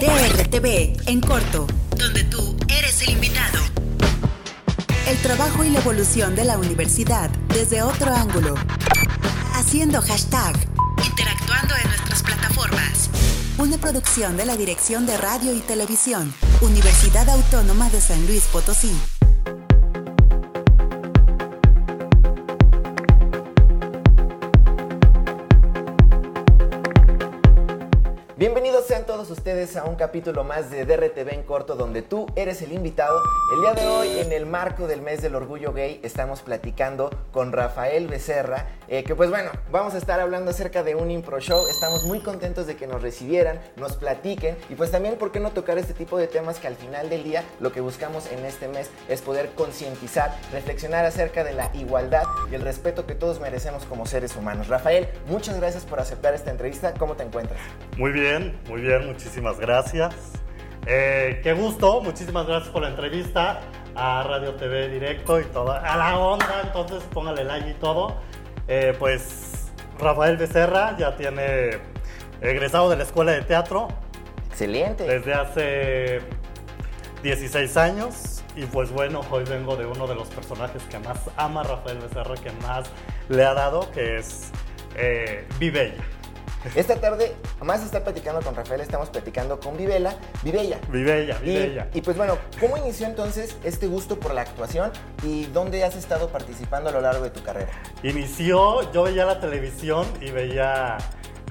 DRTV en corto, donde tú eres el invitado. El trabajo y la evolución de la universidad desde otro ángulo. Haciendo hashtag. Interactuando en nuestras plataformas. Una producción de la Dirección de Radio y Televisión, Universidad Autónoma de San Luis Potosí. Sean todos ustedes a un capítulo más de DRTV en corto donde tú eres el invitado. El día de hoy, en el marco del mes del orgullo gay, estamos platicando con Rafael Becerra, eh, que pues bueno, vamos a estar hablando acerca de un impro show. Estamos muy contentos de que nos recibieran, nos platiquen y pues también, ¿por qué no tocar este tipo de temas que al final del día lo que buscamos en este mes es poder concientizar, reflexionar acerca de la igualdad y el respeto que todos merecemos como seres humanos. Rafael, muchas gracias por aceptar esta entrevista. ¿Cómo te encuentras? Muy bien muy bien, muchísimas gracias. Eh, qué gusto, muchísimas gracias por la entrevista a Radio TV Directo y todo, a la onda, entonces póngale like y todo. Eh, pues Rafael Becerra ya tiene egresado de la Escuela de Teatro. Excelente. Desde hace 16 años y pues bueno, hoy vengo de uno de los personajes que más ama Rafael Becerra, que más le ha dado, que es eh, Vivella. Esta tarde, más estar platicando con Rafael, estamos platicando con Vivela, Vivella. Vivella, Vivella. Y, y, pues bueno, ¿cómo inició entonces este gusto por la actuación y dónde has estado participando a lo largo de tu carrera? Inició, yo veía la televisión y veía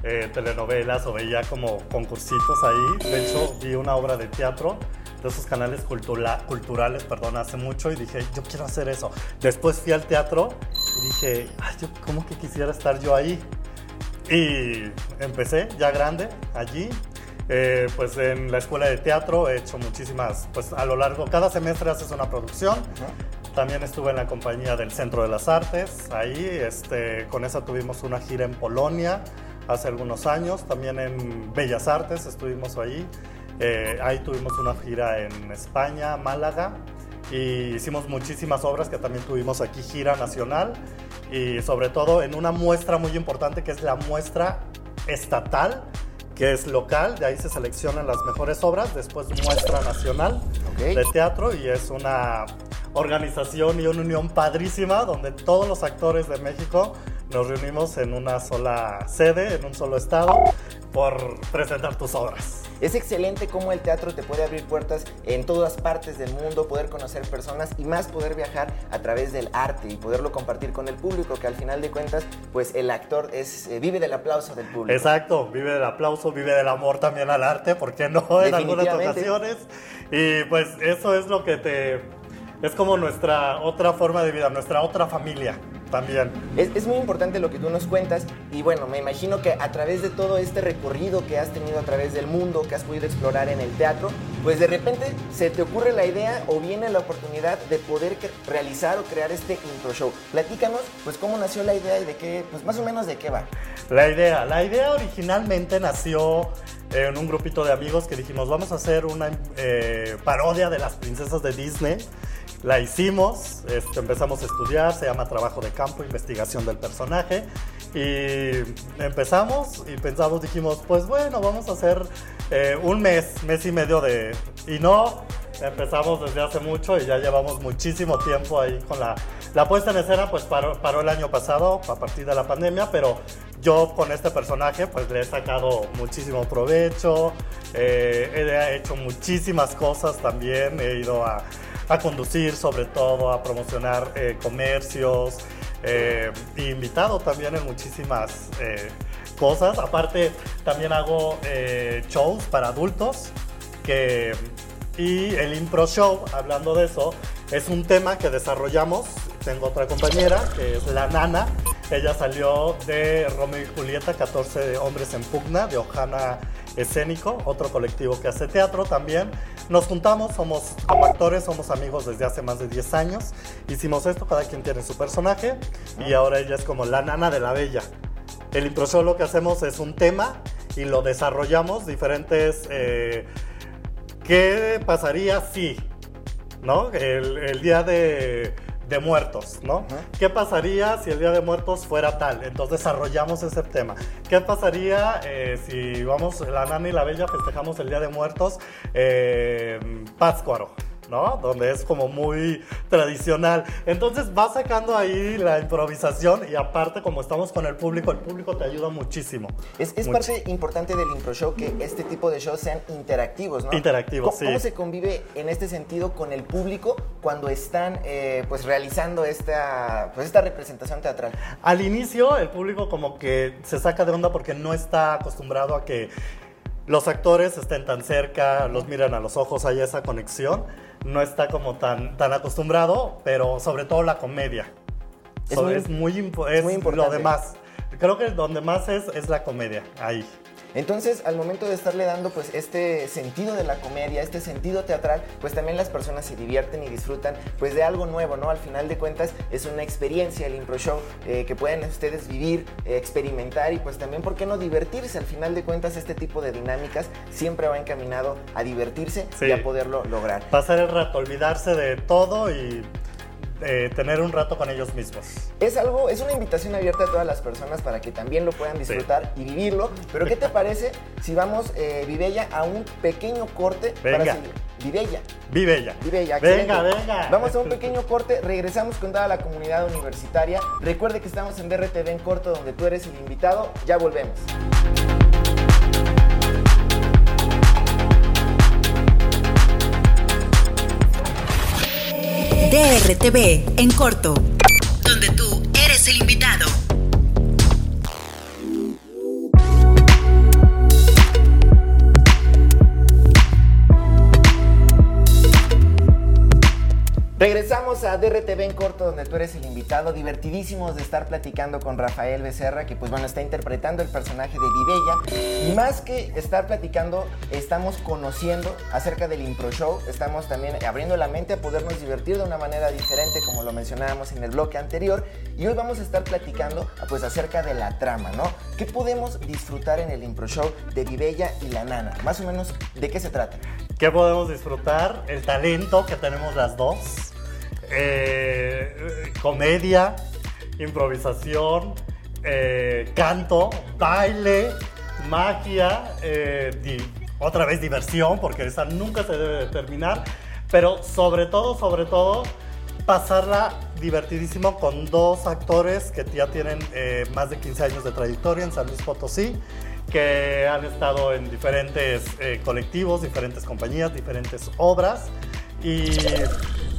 eh, telenovelas o veía como concursitos ahí. De hecho, vi una obra de teatro de esos canales cultura, culturales, perdón, hace mucho y dije, yo quiero hacer eso. Después fui al teatro y dije, ay, yo como que quisiera estar yo ahí. Y empecé ya grande allí. Eh, pues en la escuela de teatro he hecho muchísimas, pues a lo largo, cada semestre haces una producción. También estuve en la compañía del Centro de las Artes, ahí, este, con esa tuvimos una gira en Polonia hace algunos años, también en Bellas Artes estuvimos ahí, eh, ahí tuvimos una gira en España, Málaga, y hicimos muchísimas obras que también tuvimos aquí gira nacional y sobre todo en una muestra muy importante que es la muestra estatal, que es local, de ahí se seleccionan las mejores obras, después muestra nacional de teatro y es una organización y una unión padrísima donde todos los actores de México nos reunimos en una sola sede, en un solo estado, por presentar tus obras. Es excelente cómo el teatro te puede abrir puertas en todas partes del mundo, poder conocer personas y más poder viajar a través del arte y poderlo compartir con el público, que al final de cuentas, pues el actor es, eh, vive del aplauso del público. Exacto, vive del aplauso, vive del amor también al arte, ¿por qué no? En algunas ocasiones. Y pues eso es lo que te... Es como nuestra otra forma de vida, nuestra otra familia también. Es, es, muy importante lo que tú nos cuentas y bueno, me imagino que a través de todo este recorrido que has tenido a través del mundo, que has podido explorar en el teatro, pues de repente se te ocurre la idea o viene la oportunidad de poder realizar o crear este intro show. Platícanos, pues cómo nació la idea y de qué, pues más o menos de qué va. La idea, la idea originalmente nació en un grupito de amigos que dijimos, vamos a hacer una eh, parodia de las princesas de Disney la hicimos, este, empezamos a estudiar, se llama trabajo de campo, investigación del personaje. Y empezamos y pensamos, dijimos, pues bueno, vamos a hacer eh, un mes, mes y medio de... Y no, empezamos desde hace mucho y ya llevamos muchísimo tiempo ahí con la, la puesta en escena, pues paró, paró, el año pasado a partir de la pandemia, pero yo con este personaje pues le he sacado muchísimo provecho, eh, he hecho muchísimas cosas también, he ido a a conducir sobre todo, a promocionar eh, comercios, eh, invitado también en muchísimas eh, cosas. Aparte, también hago eh, shows para adultos que, y el Impro Show, hablando de eso, es un tema que desarrollamos. Tengo otra compañera que es la Nana. Ella salió de Romeo y Julieta, 14 hombres en pugna, de Ojana Escénico, otro colectivo que hace teatro también. Nos juntamos, somos como actores, somos amigos desde hace más de 10 años. Hicimos esto, cada quien tiene su personaje y ahora ella es como la nana de la bella. El impro show lo que hacemos es un tema y lo desarrollamos diferentes... Eh, ¿Qué pasaría si? ¿No? El, el día de, de Muertos, ¿no? ¿Qué pasaría si el Día de Muertos fuera tal? Entonces desarrollamos ese tema. ¿Qué pasaría eh, si vamos, la nana y la bella festejamos el Día de Muertos eh, Pátzcuaro? ¿No? Donde es como muy tradicional. Entonces va sacando ahí la improvisación y aparte como estamos con el público, el público te ayuda muchísimo. Es, parte importante del impro show que este tipo de shows sean interactivos, ¿no? Interactivos, ¿Cómo, sí. ¿Cómo se convive en este sentido con el público cuando están eh, pues realizando esta, pues, esta representación teatral? Al inicio el público como que se saca de onda porque no está acostumbrado a que los actores estén tan cerca, los miran a los ojos, hay esa conexión no está como tan, tan acostumbrado, pero sobre todo la comedia. Es, muy, es muy, importante. Lo demás. Creo que donde más es es la comedia, ahí. Entonces, al momento de estarle dando pues este sentido de la comedia, este sentido teatral, pues también las personas se divierten y disfrutan pues de algo nuevo, ¿no? Al final de cuentas es una experiencia el impro show eh, que pueden ustedes vivir, eh, experimentar y pues también, ¿por qué no divertirse? Al final de cuentas este tipo de dinámicas siempre va encaminado a divertirse y a poderlo lograr. Pasar el rato, olvidarse de todo y eh, tener un rato con ellos mismos. Es algo, es una invitación abierta a todas las personas para que también lo puedan disfrutar y vivirlo. Pero ¿qué te parece si vamos, eh, Vivella, a un pequeño corte venga. para Vivella. Vivella. Vivella. Venga, venga. Vamos a un pequeño corte, regresamos con toda la comunidad universitaria. Recuerde que estamos en DRTV en corto, donde tú eres el invitado. Ya volvemos. DRTV en corto, donde tú eres el invitado. A DRTV en corto, donde tú eres el invitado. Divertidísimos de estar platicando con Rafael Becerra, que pues bueno, está interpretando el personaje de Vivella. Y más que estar platicando, estamos conociendo acerca del impro show. Estamos también abriendo la mente a podernos divertir de una manera diferente, como lo mencionábamos en el bloque anterior. Y hoy vamos a estar platicando pues acerca de la trama, ¿no? ¿Qué podemos disfrutar en el impro show de Vivella y la nana? Más o menos, ¿de qué se trata? ¿Qué podemos disfrutar? El talento que tenemos las dos eh, comedia, improvisación, eh, canto, baile, magia, eh, otra vez diversión, porque esa nunca se debe de terminar, pero sobre todo, sobre todo, pasarla divertidísimo con dos actores que ya tienen más de 15 años de trayectoria en San Luis Potosí, que han estado en diferentes colectivos, diferentes compañías, diferentes obras y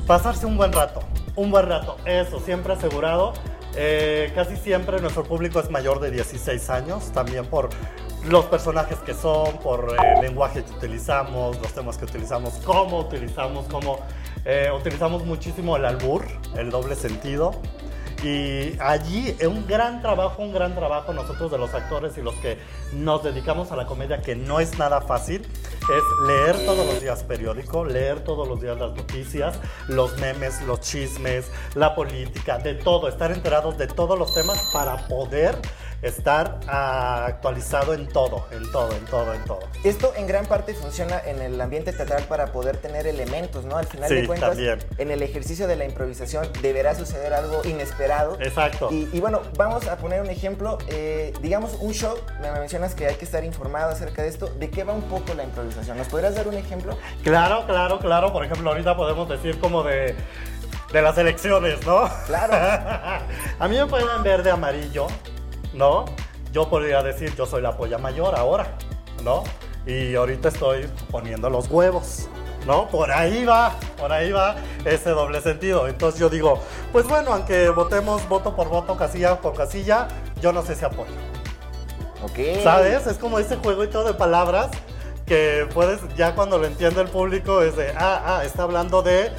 pasarse un buen rato, un buen rato, eso, siempre asegurado. Eh, casi siempre nuestro público es mayor de 16 años, también por los personajes que son, por el lenguaje que utilizamos, los temas que utilizamos, cómo utilizamos, cómo eh, utilizamos muchísimo el albur, el doble sentido. Y allí un gran trabajo, un gran trabajo nosotros de los actores y los que nos dedicamos a la comedia, que no es nada fácil, es leer todos los días periódico, leer todos los días las noticias, los memes, los chismes, la política, de todo, estar enterados de todos los temas para poder estar ah, actualizado en todo, en todo, en todo, en todo. Esto en gran parte funciona en el ambiente teatral para poder tener elementos, ¿no? Al final de cuentas, en el ejercicio de la improvisación deberá suceder algo inesperado. Exacto. Y, bueno, vamos a poner un ejemplo, eh, digamos un show, me mencionas que hay que estar informado acerca de esto, ¿de qué va un poco la improvisación? ¿Nos podrías dar un ejemplo? Claro, claro, claro. Por ejemplo, ahorita podemos decir como de de las elecciones, ¿no? Claro. a mí me pueden ver de amarillo, ¿no? Yo podría decir, yo soy la polla mayor ahora, ¿no? Y ahorita estoy poniendo los huevos, ¿no? Por ahí va, por ahí va ese doble sentido. Entonces yo digo, pues bueno, aunque votemos voto por voto, casilla por casilla, yo no sé si apoyo. Ok. ¿Sabes? Es como ese jueguito de palabras que puedes, ya cuando lo entiende el público, es de, ah, ah, está hablando de,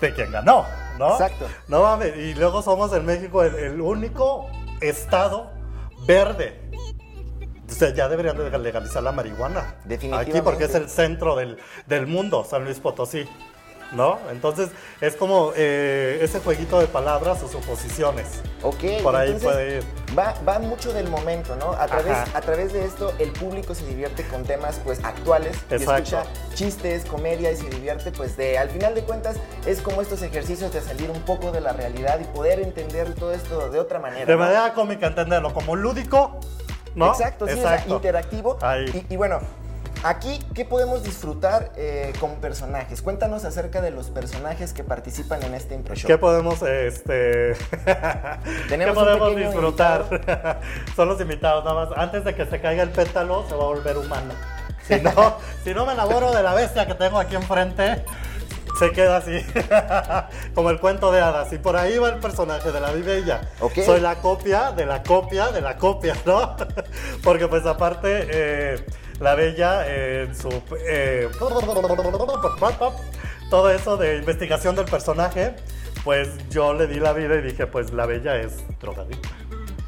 de quien ganó, ¿no? Exacto. No mames, y luego somos en México el único estado verde. O sea, ya deberían de legalizar la marihuana. Definitivamente. Aquí porque es el centro del, del mundo, San Luis Potosí. ¿No? Entonces es como eh, ese jueguito de palabras o suposiciones. Ok, Por ahí puede ir. Va, va mucho del momento, ¿no? A través, Ajá. a través de esto el público se divierte con temas pues actuales y escucha chistes, comedia y se divierte pues de, al final de cuentas es como estos ejercicios de salir un poco de la realidad y poder entender todo esto de otra manera. De ¿no? manera cómica entenderlo, como lúdico, ¿no? Exacto, sí, o sea, interactivo. Ahí. Y, y bueno, aquí, ¿qué podemos disfrutar eh, con personajes? Cuéntanos acerca de los personajes que participan en este Impro Show. ¿Qué podemos, este, Tenemos ¿qué podemos disfrutar? Son los invitados, nada más. Antes de que se caiga el pétalo, se va a volver humano. Si no, si no me enamoro de la bestia que tengo aquí enfrente, se queda así, como el cuento de hadas. Y por ahí va el personaje de la Bella. Ok. Soy la copia de la copia de la copia, ¿no? Porque pues aparte, eh, la Bella en su... eh, todo eso de investigación del personaje, pues yo le di la vida y dije, pues la Bella es drogadicta.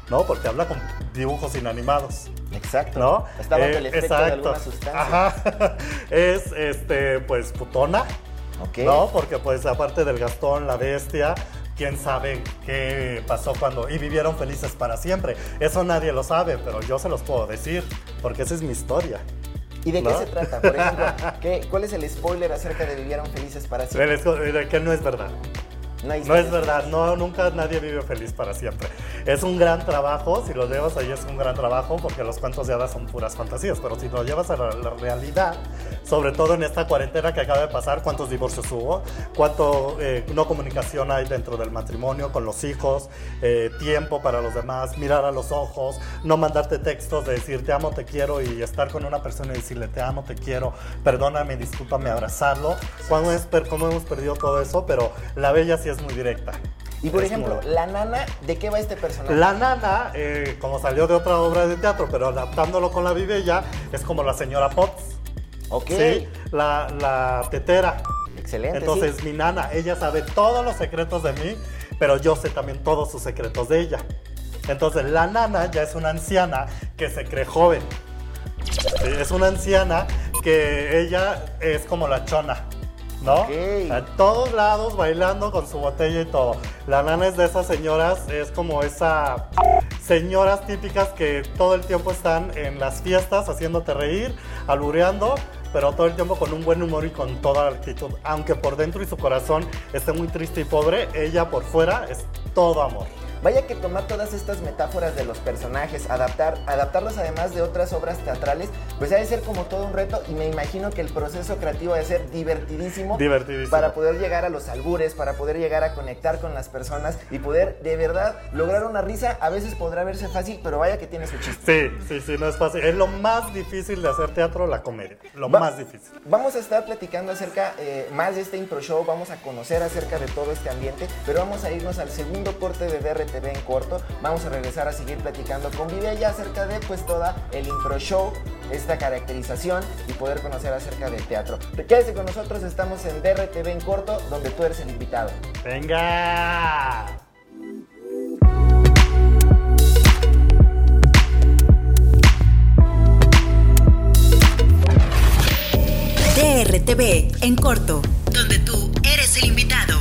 ¿No? Porque habla con dibujos inanimados. Exacto. ¿no? Está bajo Eh, el efecto de alguna sustancia. Ajá. Es, este, pues, putona, Ok. ¿no? Porque, pues, aparte del Gastón, la bestia, quién sabe qué pasó cuando... Y vivieron felices para siempre. Eso nadie lo sabe, pero yo se los puedo decir, porque esa es mi historia. ¿Y de qué ¿no? se trata? Por ejemplo, ¿qué- ¿cuál es el spoiler acerca de Vivieron Felices para siempre? De de que no es verdad. No, No es verdad, no, nunca nadie vive feliz para siempre. Es un gran trabajo, si lo llevas ahí es un gran trabajo, porque los cuentos de hadas son puras fantasías, pero si lo llevas a la, la realidad, sobre todo en esta cuarentena que acaba de pasar, cuántos divorcios hubo, cuánto eh, no comunicación hay dentro del matrimonio con los hijos, eh, tiempo para los demás, mirar a los ojos, no mandarte textos de decir te amo, te quiero y estar con una persona y decirle te amo, te quiero, perdóname, discúlpame, abrazarlo. ¿Cómo, es, cómo hemos perdido todo eso? Pero la bella sí es muy directa. Y por Es ejemplo, la nana, ¿de qué va este personaje? la nana, eh, como salió de otra obra de teatro, pero adaptándolo con la Bibella, es como la señora Potts, Ok. ¿sí? La, la tetera. Excelente. Entonces, sí. mi nana, ella sabe todos los secretos de mí, pero yo sé también todos sus secretos de ella. Entonces, la nana ya es una anciana que se cree joven. Es una anciana que ella es como la chona, ¿no? A todos lados bailando con su botella y todo. La nana es de esas señoras, es como esa señoras típicas que todo el tiempo están en las fiestas haciéndote reír, alureando, pero todo el tiempo con un buen humor y con toda la actitud. Aunque por dentro y su corazón esté muy triste y pobre, ella por fuera es todo amor. Vaya que tomar todas estas metáforas de los personajes, adaptar, adaptarlos además de otras obras teatrales, pues ha de ser como todo un reto y me imagino que el proceso creativo ha de ser divertidísimo. Divertidísimo. Para poder llegar a los albures, para poder llegar a conectar con las personas y poder de verdad lograr una risa. A veces podrá verse fácil, pero vaya que tiene su chiste. Sí, sí, sí, no es fácil. Es lo más difícil de hacer teatro, la comedia. Lo Va- más difícil. Vamos a estar platicando acerca eh, más de este impro show, vamos a conocer acerca de todo este ambiente, pero vamos a irnos al segundo corte de DRTV en corto. Vamos a regresar a seguir platicando con Vivella acerca de pues toda el impro show, esta caracterización y poder conocer acerca del teatro. Quédese con nosotros, estamos en DRTV en corto, donde tú eres el invitado. ¡Venga! DRTV en corto, donde tú eres el invitado.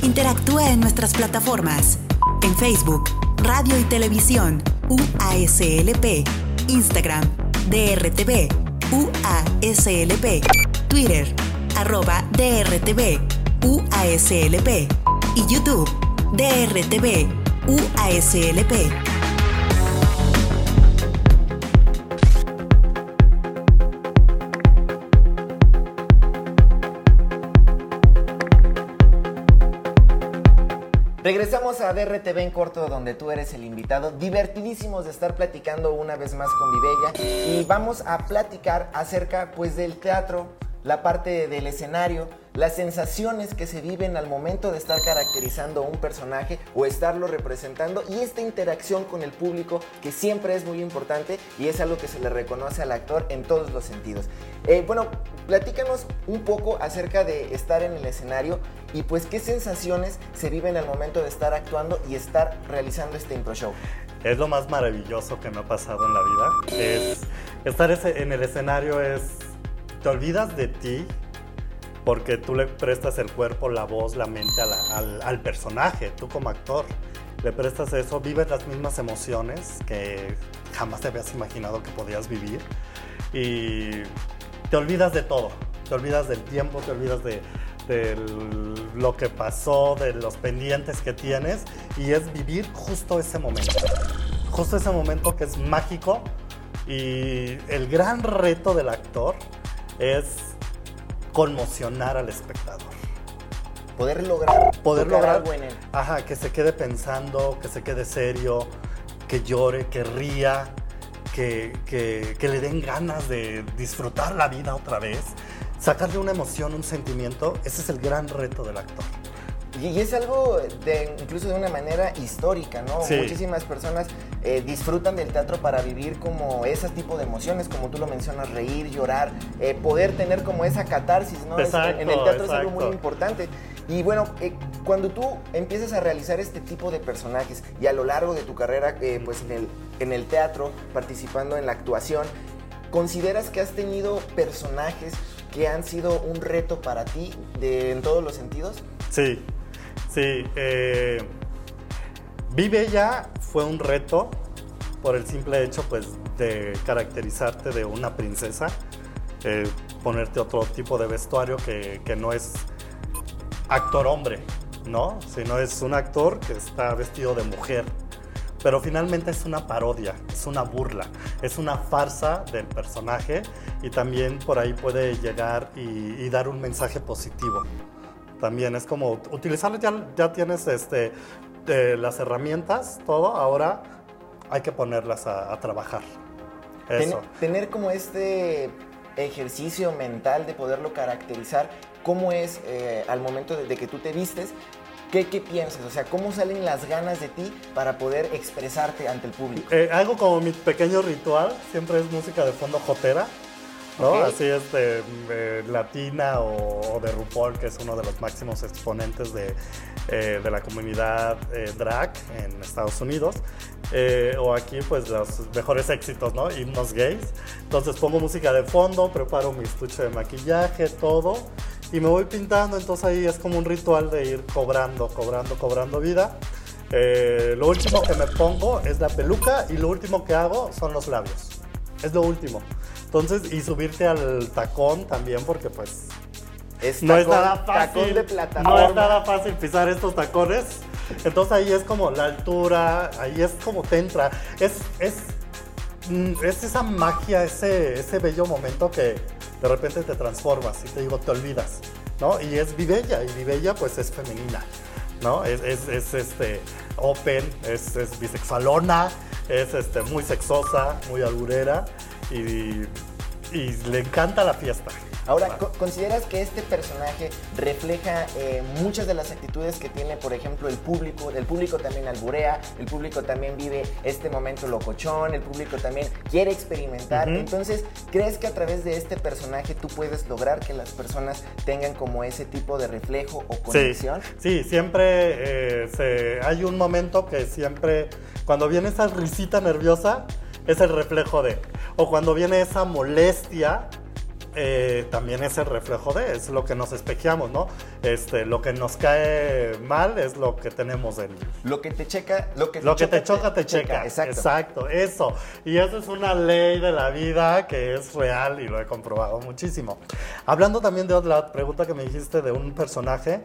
Interactúa en nuestras plataformas. En Facebook, Radio y Televisión, UASLP, Instagram, DRTV, UASLP, Twitter, arroba DRTV, UASLP y YouTube, DRTV, UASLP. Regresamos a DRTV en corto, donde tú eres el invitado. Divertidísimos de estar platicando una vez más con Vivella. Y vamos a platicar acerca pues del teatro, la parte del escenario, las sensaciones que se viven al momento de estar caracterizando un personaje o estarlo representando y esta interacción con el público que siempre es muy importante y es algo que se le reconoce al actor en todos los sentidos. Eh, bueno, platícanos un poco acerca de estar en el escenario y pues qué sensaciones se viven al momento de estar actuando y estar realizando este impro show. Es lo más maravilloso que me ha pasado en la vida. Es estar en el escenario es te olvidas de ti, porque tú le prestas el cuerpo, la voz, la mente al, personaje, tú como actor. Le prestas eso, vives las mismas emociones que jamás te habías imaginado que podías vivir y te olvidas de todo, te olvidas del tiempo, te olvidas de, de lo que pasó, de los pendientes que tienes y es vivir justo ese momento. Justo ese momento que es mágico y el gran reto del actor es conmocionar al espectador. Poder lograr, Poder lograr algo en él. Ajá, que se quede pensando, que se quede serio, que llore, que ría, que, que- que le den ganas de disfrutar la vida otra vez, sacarle una emoción, un sentimiento. Ese es el gran reto del actor. Y, es algo de, incluso de una manera histórica, ¿no? Sí. Muchísimas personas eh, disfrutan del teatro para vivir como ese tipo de emociones, como tú lo mencionas, reír, llorar, eh, poder tener como esa catarsis, ¿no? Es- Exacto, en el teatro es algo muy importante. Y bueno, eh, cuando tú empiezas a realizar este tipo de personajes y a lo largo de tu carrera, eh, pues en el, en el teatro, participando en la actuación, ¿consideras que has tenido personajes que han sido un reto para ti de, en todos los sentidos? Sí, sí. Eh, Vive ya fue un reto por el simple hecho pues, de caracterizarte de una princesa, eh, ponerte otro tipo de vestuario que, que no es actor hombre, ¿no? Sino es un actor que está vestido de mujer. Pero finalmente es una parodia, es una burla, es una farsa del personaje y también por ahí puede llegar y, y dar un mensaje positivo. También es como utilizarlo, ya, ya tienes este, eh, las herramientas, todo, ahora hay que ponerlas a, a trabajar. Ten- Eso. tener como este ejercicio mental de poderlo caracterizar, cómo es eh, al momento de, de que tú te vistes, ¿qué, qué piensas? O sea, ¿cómo salen las ganas de ti para poder expresarte ante el público? Eh, algo como mi pequeño ritual, siempre es música de fondo jotera, Así es de, de latina o, o de RuPaul, que es uno de los máximos exponentes de, eh, de la comunidad eh, drag en Estados Unidos. Eh, o aquí, pues los mejores éxitos, ¿no? Himnos gays. Entonces pongo música de fondo, preparo mi estuche de maquillaje, todo. Y me voy pintando, entonces ahí es como un ritual de ir cobrando, cobrando, cobrando vida. Eh, lo último que me pongo es la peluca y lo último que hago son los labios. Es lo último. Entonces, y subirte al tacón también porque pues Es no es nada fácil. Tacón de. No es nada fácil pisar estos tacones. Entonces ahí es como la altura, ahí es como te entra. Es, es, mm, es esa magia, ese, ese bello momento que de repente te transformas y te digo, te olvidas. ¿no? Y es Vivella, y Vivella pues es femenina. ¿No? Es, es, es, este, open, es, es bisexualona, es este, muy sexosa, muy alburera y, y le encanta la fiesta. Ahora, ¿consideras que este personaje refleja eh, muchas de las actitudes que tiene, por ejemplo, el público? El público también alburea, el público también vive este momento locochón, el público también quiere experimentar. Entonces, ¿crees que a través de este personaje tú puedes lograr que las personas tengan como ese tipo de reflejo o conexión? Sí, sí, siempre eh, se- hay un momento que siempre, cuando viene esa risita nerviosa, es el reflejo de. O cuando viene esa molestia, eh, también es el reflejo de. Es lo que nos espejeamos, ¿no? Este, lo que nos cae mal es lo que tenemos en. Lo que te checa, lo que, Lo que te choca, te checa. Exacto. Exacto, eso. Y eso es una ley de la vida que es real y lo he comprobado muchísimo. Hablando también de otra pregunta que me dijiste de un personaje,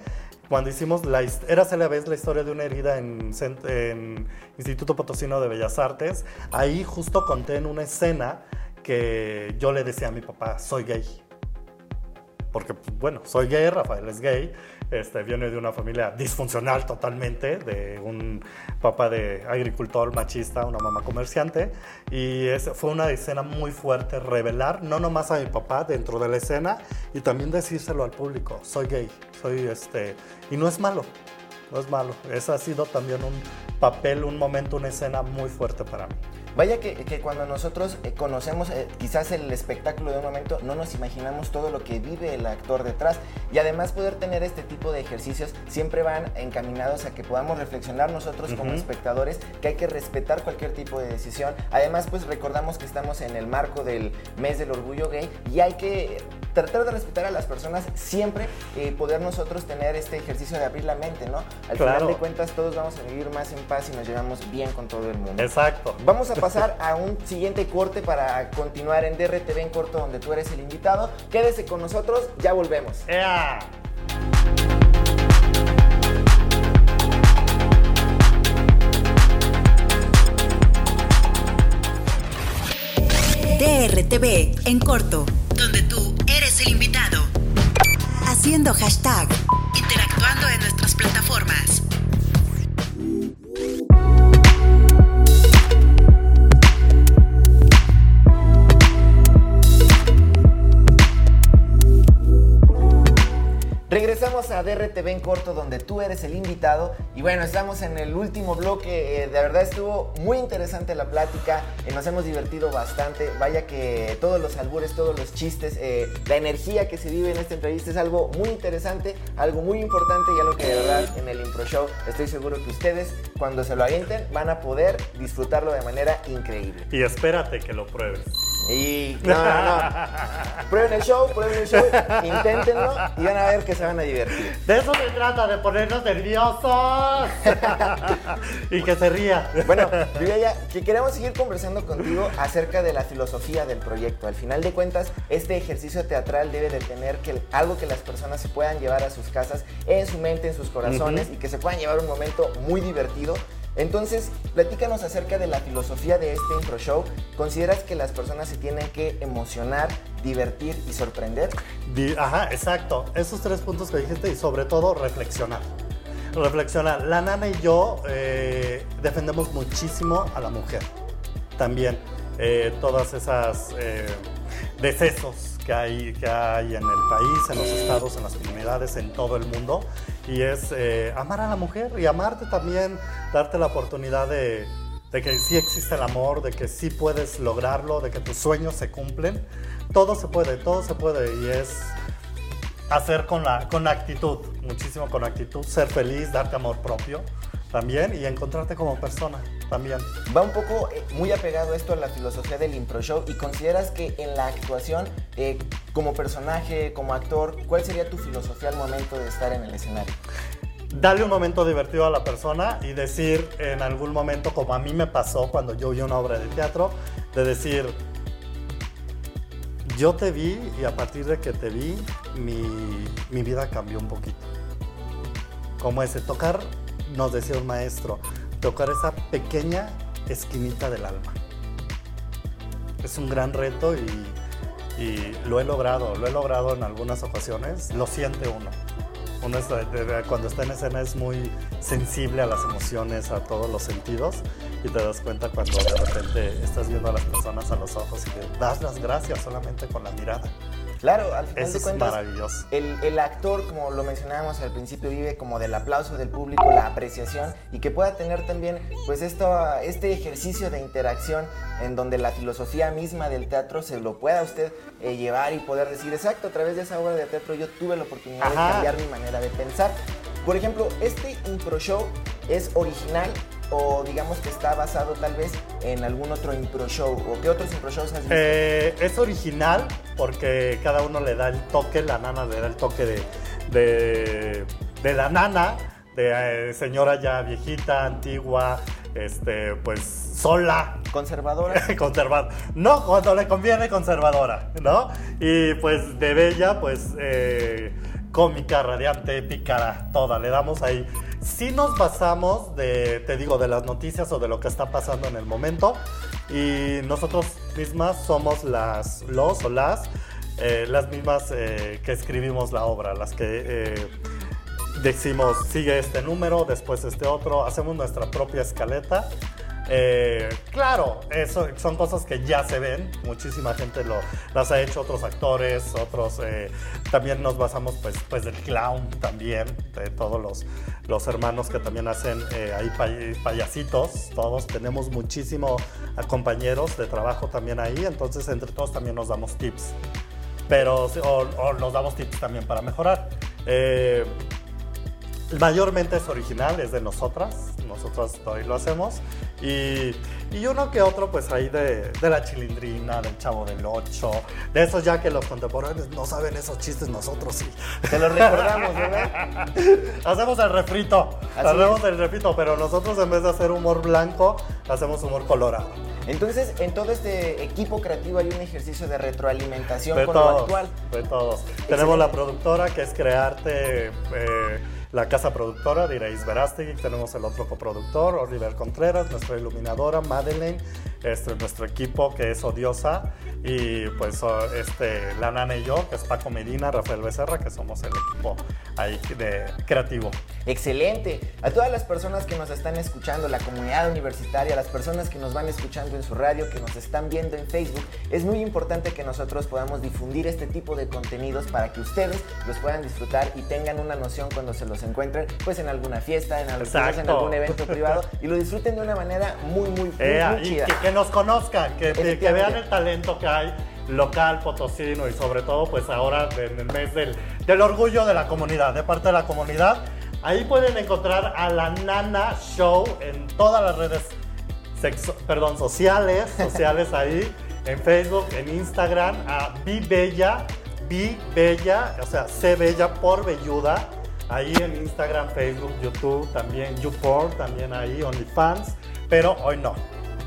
cuando hicimos la a la vez la historia de una herida en, en Instituto Potosino de Bellas Artes, ahí justo conté en una escena que yo le decía a mi papá, soy gay porque, bueno, soy gay, Rafael es gay, este, viene de una familia disfuncional totalmente, de un papá de agricultor machista, una mamá comerciante, y es, fue una escena muy fuerte revelar, no nomás a mi papá dentro de la escena, y también decírselo al público, soy gay, soy este, y no es malo, no es malo, ese ha sido también un papel, un momento, una escena muy fuerte para mí. Vaya que, que cuando nosotros eh, conocemos eh, quizás el espectáculo de un momento, no nos imaginamos todo lo que vive el actor detrás. Y además poder tener este tipo de ejercicios siempre van encaminados a que podamos reflexionar nosotros como Ujú. espectadores, que hay que respetar cualquier tipo de decisión. Además, pues recordamos que estamos en el marco del mes del orgullo gay y hay que tratar de respetar a las personas, siempre eh, poder nosotros tener este ejercicio de abrir la mente, ¿no? Al Claro. final de cuentas todos vamos a vivir más en paz y nos llevamos bien con todo el mundo. Exacto. Vamos a pasar a un siguiente corte para continuar en DRTV en corto donde tú eres el invitado. Quédese con nosotros, ya volvemos. ¡Ea! DRTV en corto, donde tú eres el invitado. Haciendo hashtag, Regresamos a DRTV en corto donde tú eres el invitado y bueno, estamos en el último bloque, eh, de verdad estuvo muy interesante la plática, eh, nos hemos divertido bastante, vaya que todos los albures, todos los chistes, eh, la energía que se vive en esta entrevista es algo muy interesante, algo muy importante y algo que de verdad en el Impro Show estoy seguro que ustedes cuando se lo avienten van a poder disfrutarlo de manera increíble. Y espérate que lo pruebes. Y no, no, no. Prueben el show, prueben el show, inténtenlo y van a ver que se van a divertir. De eso se trata, de ponernos nerviosos. y que se ría. Bueno, Viviana, que queremos seguir conversando contigo acerca de la filosofía del proyecto. Al final de cuentas, este ejercicio teatral debe de tener que, algo que las personas se puedan llevar a sus casas, en su mente, en sus corazones y que se puedan llevar un momento muy divertido. Entonces, platícanos acerca de la filosofía de este impro show. ¿Consideras que las personas se tienen que emocionar, divertir y sorprender? Ajá, exacto. Esos tres puntos que dijiste y sobre todo reflexionar. Reflexionar. La nana y yo eh, defendemos muchísimo a la mujer. También eh, todas esas eh, decesos que hay, que hay en el país, en los estados, en las comunidades, en todo el mundo. Y es eh, amar a la mujer y amarte también, darte la oportunidad de, de que sí existe el amor, de que sí puedes lograrlo, de que tus sueños se cumplen. Todo se puede, todo se puede y es hacer con la con actitud, muchísimo con actitud, ser feliz, darte amor propio también y encontrarte como persona también. Va un poco eh, muy apegado esto a la filosofía del impro show y consideras que en la actuación, eh, como personaje, como actor, ¿cuál sería tu filosofía al momento de estar en el escenario? Darle un momento divertido a la persona y decir en algún momento, como a mí me pasó cuando yo vi una obra de teatro, de decir, yo te vi y a partir de que te vi, mi, mi vida cambió un poquito. Como ese, tocar, nos decía un maestro, tocar esa pequeña esquinita del alma. Es un gran reto y, lo he logrado, lo he logrado en algunas ocasiones, lo siente uno. Uno de- de- cuando está en escena es muy sensible a las emociones, a todos los sentidos y te das cuenta cuando de repente estás viendo a las personas a los ojos y le das las gracias solamente con la mirada. Claro, al final Eso de es cuentas, maravilloso. el, el actor, como lo mencionábamos al principio, vive como del aplauso del público, la apreciación y que pueda tener también pues esto, este ejercicio de interacción en donde la filosofía misma del teatro se lo pueda usted eh, llevar y poder decir, exacto, a través de esa obra de teatro yo tuve la oportunidad de Ajá. cambiar mi manera de pensar. Por ejemplo, este impro show es original o digamos que está basado tal vez en algún otro impro show o qué otros impro shows has visto? Eh, es original porque cada uno le da el toque, la nana le da el toque de, de, de la nana, de eh, señora ya viejita, antigua, este, pues sola, Conservadora. conservadora. No, cuando le conviene conservadora, ¿no? Y pues de bella, pues eh, cómica, radiante, pícara, toda. Le damos ahí. Si nos basamos de, te digo, de las noticias o de lo que está pasando en el momento. Y nosotros mismas somos las, los o las, eh, las mismas eh, que escribimos la obra, las que eh, decimos, sigue este número, después este otro, hacemos nuestra propia escaleta. Eh, claro, son cosas que ya se ven, muchísima gente las ha hecho, otros actores, otros, eh, también nos basamos pues, pues del clown también, de todos los, hermanos que también hacen eh, ahí pay- payasitos, todos tenemos muchísimo compañeros de trabajo también ahí, entonces entre todos también nos damos tips, pero, o, o nos damos tips también para mejorar. Mayormente es original, es de nosotras, nosotras todavía lo hacemos Y, y uno que otro, pues ahí de, de la chilindrina, del chavo del 8, de esos ya que los contemporáneos no saben esos chistes, nosotros sí. Te los recordamos, ¿verdad? Hacemos el refrito, Así hacemos es. el refrito, pero nosotros en vez de hacer humor blanco, hacemos humor colorado. Entonces, en todo este equipo creativo hay un ejercicio de retroalimentación De con lo actual. de todos. Tenemos la productora que es Crearte, eh, la casa productora de Irais Verástegui. Tenemos el otro coproductor, Oliver Contreras, nuestra iluminadora, Madeleine, este, nuestro equipo que es Odiosa. Y pues este, la nana y yo, que es Paco Medina, Rafael Becerra, que somos el equipo ahí de creativo. Excelente. A todas las personas que nos están escuchando, la comunidad universitaria, las personas que nos van escuchando en su radio, que nos están viendo en Facebook, es muy importante que nosotros podamos difundir este tipo de contenidos para que ustedes los puedan disfrutar y tengan una noción cuando se los encuentren, pues en alguna fiesta, en, algún- en algún evento privado y lo disfruten de una manera muy, muy, muy, Eh, muy y chida. que, que nos conozcan, que, vean el talento que hay local, potosino y sobre todo pues ahora en el mes del, del orgullo de la comunidad, de parte de la comunidad. Ahí pueden encontrar a la Nana Show en todas las redes sexo- perdón, sociales, sociales ahí, en Facebook, en Instagram, a Be Bella, Be Bella, o sea, C Bella por Belluda, ahí en Instagram, Facebook, YouTube, también YouPorn, también ahí, OnlyFans, pero hoy no.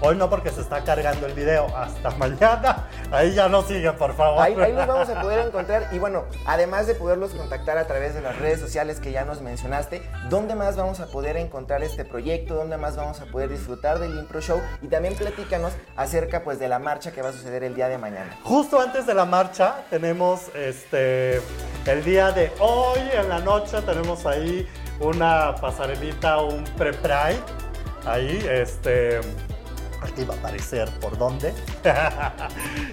Hoy no porque se está cargando el video. Hasta mañana. Ahí ya no siguen, por favor. Ahí, ahí los vamos a poder encontrar y bueno, además de poderlos contactar a través de las redes sociales que ya nos mencionaste, ¿dónde más vamos a poder encontrar este proyecto? ¿Dónde más vamos a poder disfrutar del Impro Show? Y también platícanos acerca pues de la marcha que va a suceder el día de mañana. Justo antes de la marcha tenemos este el día de hoy en la noche tenemos ahí una pasarelita, un pre-pride. Ahí, este. Aquí va a aparecer por dónde.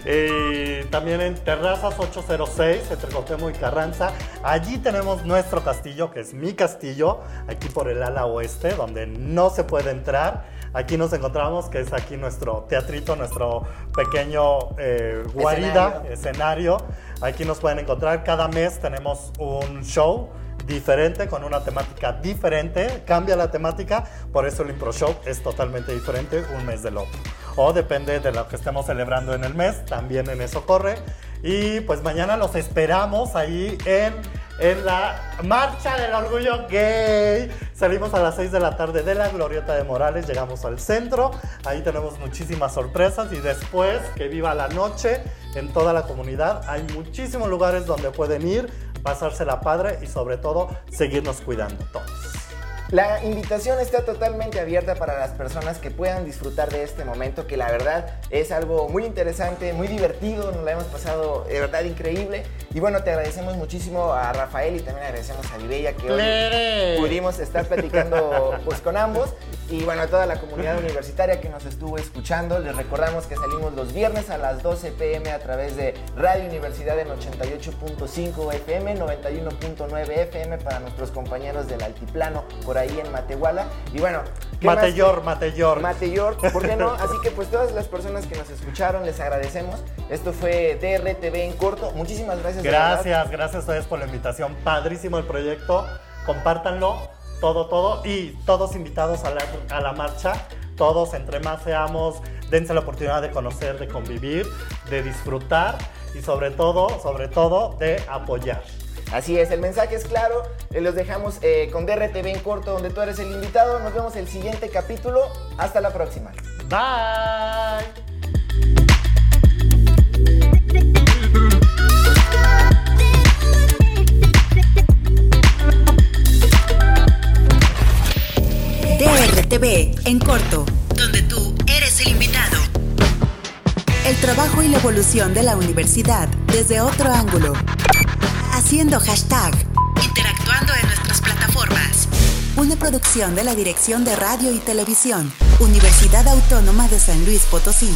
y también en Terrazas 806, entre Cotemo y Carranza. Allí tenemos nuestro castillo, que es mi castillo, aquí por el ala oeste, donde no se puede entrar. Aquí nos encontramos, que es aquí nuestro teatrito, nuestro pequeño eh, guarida, Escenario. escenario. Aquí nos pueden encontrar. Cada mes tenemos un show diferente, con una temática diferente. Cambia la temática, por eso el Impro Show es totalmente diferente un mes del otro. O depende de lo que estemos celebrando en el mes, también en eso corre. Y pues mañana los esperamos ahí en, en la Marcha del Orgullo Gay. Salimos a las 6 de la tarde de la Glorieta de Morales, llegamos al centro. Ahí tenemos muchísimas sorpresas y después que viva la noche en toda la comunidad. Hay muchísimos lugares donde pueden ir, pasársela padre y sobre todo seguirnos cuidando todos. La invitación está totalmente abierta para las personas que puedan disfrutar de este momento, que la verdad es algo muy interesante, muy divertido, nos la hemos pasado de verdad increíble. Y bueno, te agradecemos muchísimo a Rafael y también agradecemos a Libella que hoy pudimos estar platicando pues con ambos. Y bueno, a toda la comunidad universitaria que nos estuvo escuchando, les recordamos que salimos los viernes a las 12 pm a través de Radio Universidad en 88.5 FM, 91.9 FM para nuestros compañeros del Altiplano por ahí en Matehuala. Y bueno. Mateyor, Mateyor. Mateyor, ¿por qué no? Así que pues todas las personas que nos escucharon les agradecemos. Esto fue DRTV en corto. Muchísimas gracias. Gracias, gracias a ustedes por la invitación. Padrísimo el proyecto. Compártanlo, todo, todo. Y todos invitados a la, a la marcha. Todos, entre más seamos, dense la oportunidad de conocer, de convivir, de disfrutar y sobre todo, sobre todo, de apoyar. Así es, el mensaje es claro. eh, Los dejamos eh, con DRTV en corto, donde tú eres el invitado. Nos vemos el siguiente capítulo. Hasta la próxima. Bye. DRTV en corto, donde tú eres el invitado. El trabajo y la evolución de la universidad desde otro ángulo. Haciendo hashtag. Interactuando en nuestras plataformas. Una producción de la Dirección de Radio y Televisión, Universidad Autónoma de San Luis Potosí.